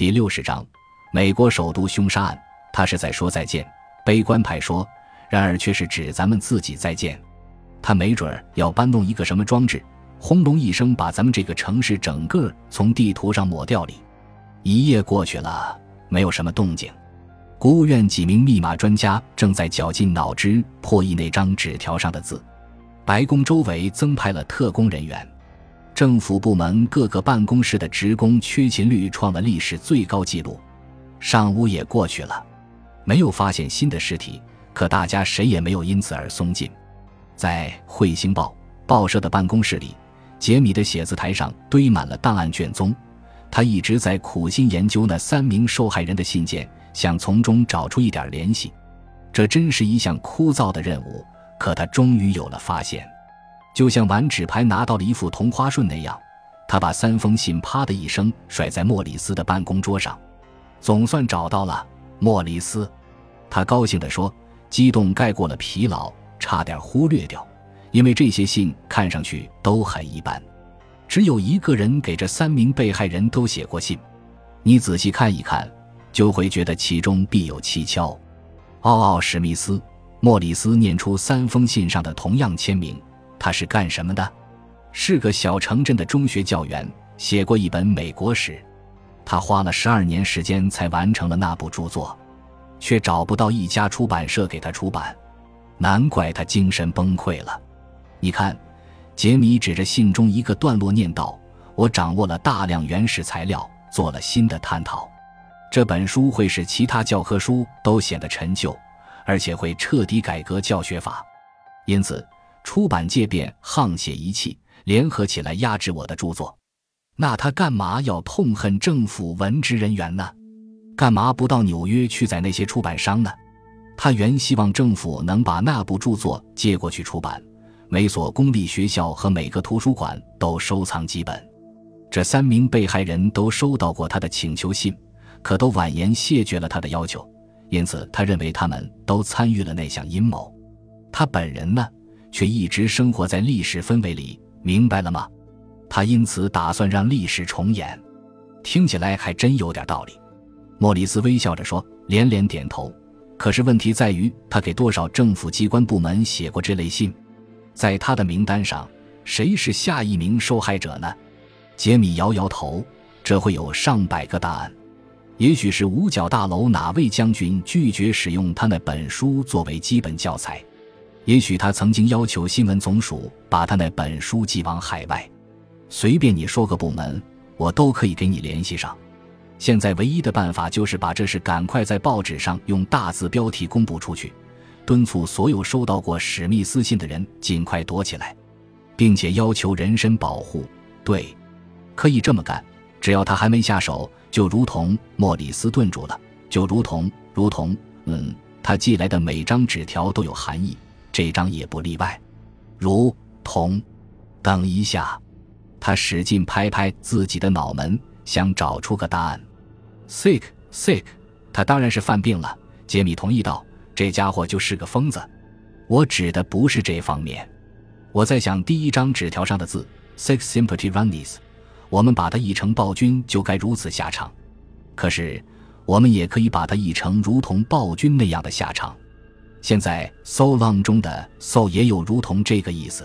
第六十章，美国首都凶杀案。他是在说再见。悲观派说，然而却是指咱们自己再见。他没准儿要搬弄一个什么装置，轰隆一声把咱们这个城市整个从地图上抹掉里。一夜过去了，没有什么动静。国务院几名密码专家正在绞尽脑汁破译那张纸条上的字。白宫周围增派了特工人员，政府部门各个办公室的职工缺勤率创了历史最高纪录。上午也过去了，没有发现新的尸体，可大家谁也没有因此而松劲。在《彗星报》报社的办公室里，杰米的写字台上堆满了档案卷宗，他一直在苦心研究那三名受害人的信件。想从中找出一点联系，这真是一项枯燥的任务。可他终于有了发现，就像玩纸牌拿到了一副同花顺那样，他把三封信啪的一声甩在莫里斯的办公桌上。总算找到了，莫里斯，他高兴地说，激动盖过了疲劳，差点忽略掉，因为这些信看上去都很一般。只有一个人给这三名被害人都写过信，你仔细看一看。就会觉得其中必有蹊跷。奥奥史密斯，莫里斯念出三封信上的同样签名。他是干什么的？是个小城镇的中学教员，写过一本美国史。他花了十二年时间才完成了那部著作，却找不到一家出版社给他出版。难怪他精神崩溃了。你看，杰米指着信中一个段落念道：“我掌握了大量原始材料，做了新的探讨。”这本书会使其他教科书都显得陈旧，而且会彻底改革教学法，因此出版界便沆瀣一气，联合起来压制我的著作。那他干嘛要痛恨政府文职人员呢？干嘛不到纽约去宰那些出版商呢？他原希望政府能把那部著作借过去出版，每所公立学校和每个图书馆都收藏几本。这三名被害人都收到过他的请求信。可都婉言谢绝了他的要求，因此他认为他们都参与了那项阴谋。他本人呢，却一直生活在历史氛围里，明白了吗？他因此打算让历史重演，听起来还真有点道理。莫里斯微笑着说，连连点头。可是问题在于，他给多少政府机关部门写过这类信？在他的名单上，谁是下一名受害者呢？杰米摇摇头，这会有上百个答案。也许是五角大楼哪位将军拒绝使用他那本书作为基本教材，也许他曾经要求新闻总署把他那本书寄往海外。随便你说个部门，我都可以给你联系上。现在唯一的办法就是把这事赶快在报纸上用大字标题公布出去，敦促所有收到过史密斯信的人尽快躲起来，并且要求人身保护。对，可以这么干，只要他还没下手。就如同莫里斯顿住了，就如同如同，嗯，他寄来的每张纸条都有含义，这张也不例外。如同，等一下，他使劲拍拍自己的脑门，想找出个答案。Sick, sick，他当然是犯病了。杰米同意道：“这家伙就是个疯子。”我指的不是这方面，我在想第一张纸条上的字：Sick sympathy runnings。我们把它译成暴君，就该如此下场。可是，我们也可以把它译成如同暴君那样的下场。现在，so long 中的 so 也有如同这个意思。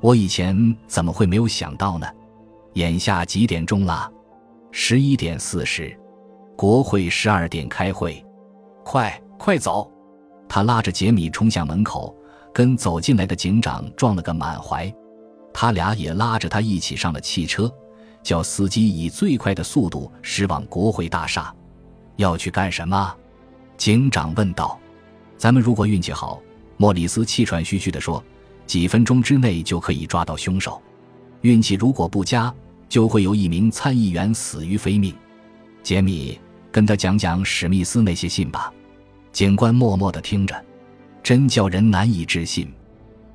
我以前怎么会没有想到呢？眼下几点钟了？十一点四十。国会十二点开会。快，快走！他拉着杰米冲向门口，跟走进来的警长撞了个满怀。他俩也拉着他一起上了汽车。叫司机以最快的速度驶往国会大厦，要去干什么？警长问道。咱们如果运气好，莫里斯气喘吁吁地说，几分钟之内就可以抓到凶手；运气如果不佳，就会有一名参议员死于非命。杰米，跟他讲讲史密斯那些信吧。警官默默地听着，真叫人难以置信。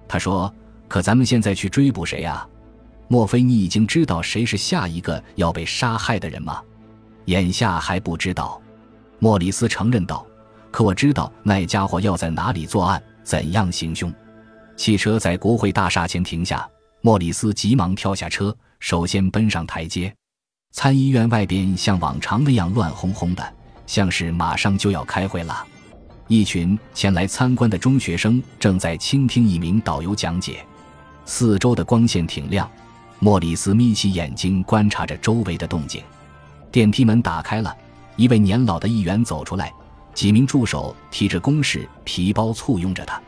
他说：“可咱们现在去追捕谁呀？”莫非你已经知道谁是下一个要被杀害的人吗？眼下还不知道。莫里斯承认道：“可我知道那家伙要在哪里作案，怎样行凶。”汽车在国会大厦前停下，莫里斯急忙跳下车，首先奔上台阶。参议院外边像往常那样乱哄哄的，像是马上就要开会了。一群前来参观的中学生正在倾听一名导游讲解，四周的光线挺亮。莫里斯眯起眼睛观察着周围的动静。电梯门打开了，一位年老的议员走出来，几名助手提着公事皮包簇拥着他。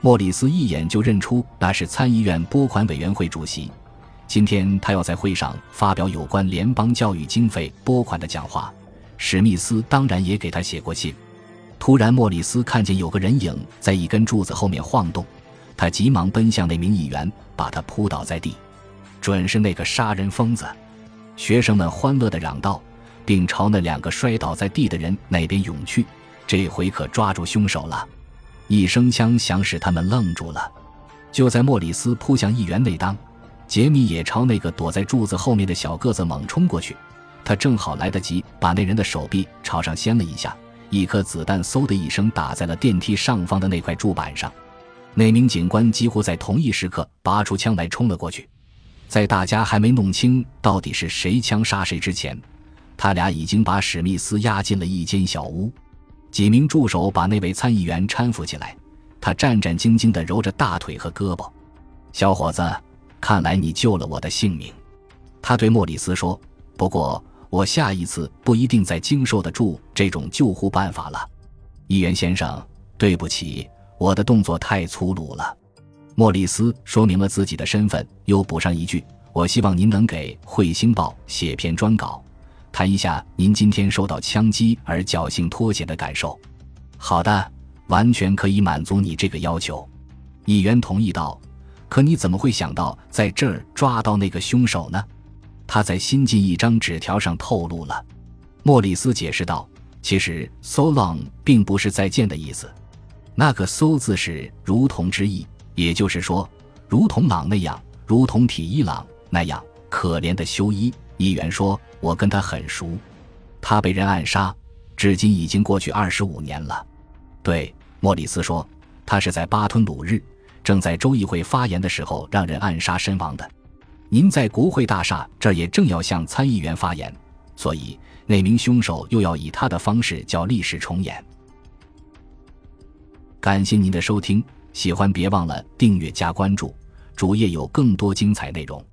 莫里斯一眼就认出那是参议院拨款委员会主席。今天他要在会上发表有关联邦教育经费拨款的讲话。史密斯当然也给他写过信。突然，莫里斯看见有个人影在一根柱子后面晃动，他急忙奔向那名议员，把他扑倒在地。准是那个杀人疯子！学生们欢乐地嚷道，并朝那两个摔倒在地的人那边涌去。这回可抓住凶手了！一声枪响使他们愣住了。就在莫里斯扑向议员那当，杰米也朝那个躲在柱子后面的小个子猛冲过去。他正好来得及把那人的手臂朝上掀了一下，一颗子弹嗖的一声打在了电梯上方的那块柱板上。那名警官几乎在同一时刻拔出枪来冲了过去。在大家还没弄清到底是谁枪杀谁之前，他俩已经把史密斯押进了一间小屋。几名助手把那位参议员搀扶起来，他战战兢兢地揉着大腿和胳膊。小伙子，看来你救了我的性命，他对莫里斯说。不过我下一次不一定再经受得住这种救护办法了。议员先生，对不起，我的动作太粗鲁了。莫里斯说明了自己的身份，又补上一句：“我希望您能给《彗星报》写篇专稿，谈一下您今天受到枪击而侥幸脱险的感受。”好的，完全可以满足你这个要求。议员同意道：“可你怎么会想到在这儿抓到那个凶手呢？”他在新进一张纸条上透露了。莫里斯解释道：“其实 ‘so long’ 并不是再见的意思，那个 ‘so’ 字是如同之意。”也就是说，如同朗那样，如同体伊朗那样，可怜的修伊议员说：“我跟他很熟，他被人暗杀，至今已经过去二十五年了。”对，莫里斯说：“他是在巴吞鲁日，正在州议会发言的时候让人暗杀身亡的。您在国会大厦这儿也正要向参议员发言，所以那名凶手又要以他的方式叫历史重演。”感谢您的收听。喜欢别忘了订阅加关注，主页有更多精彩内容。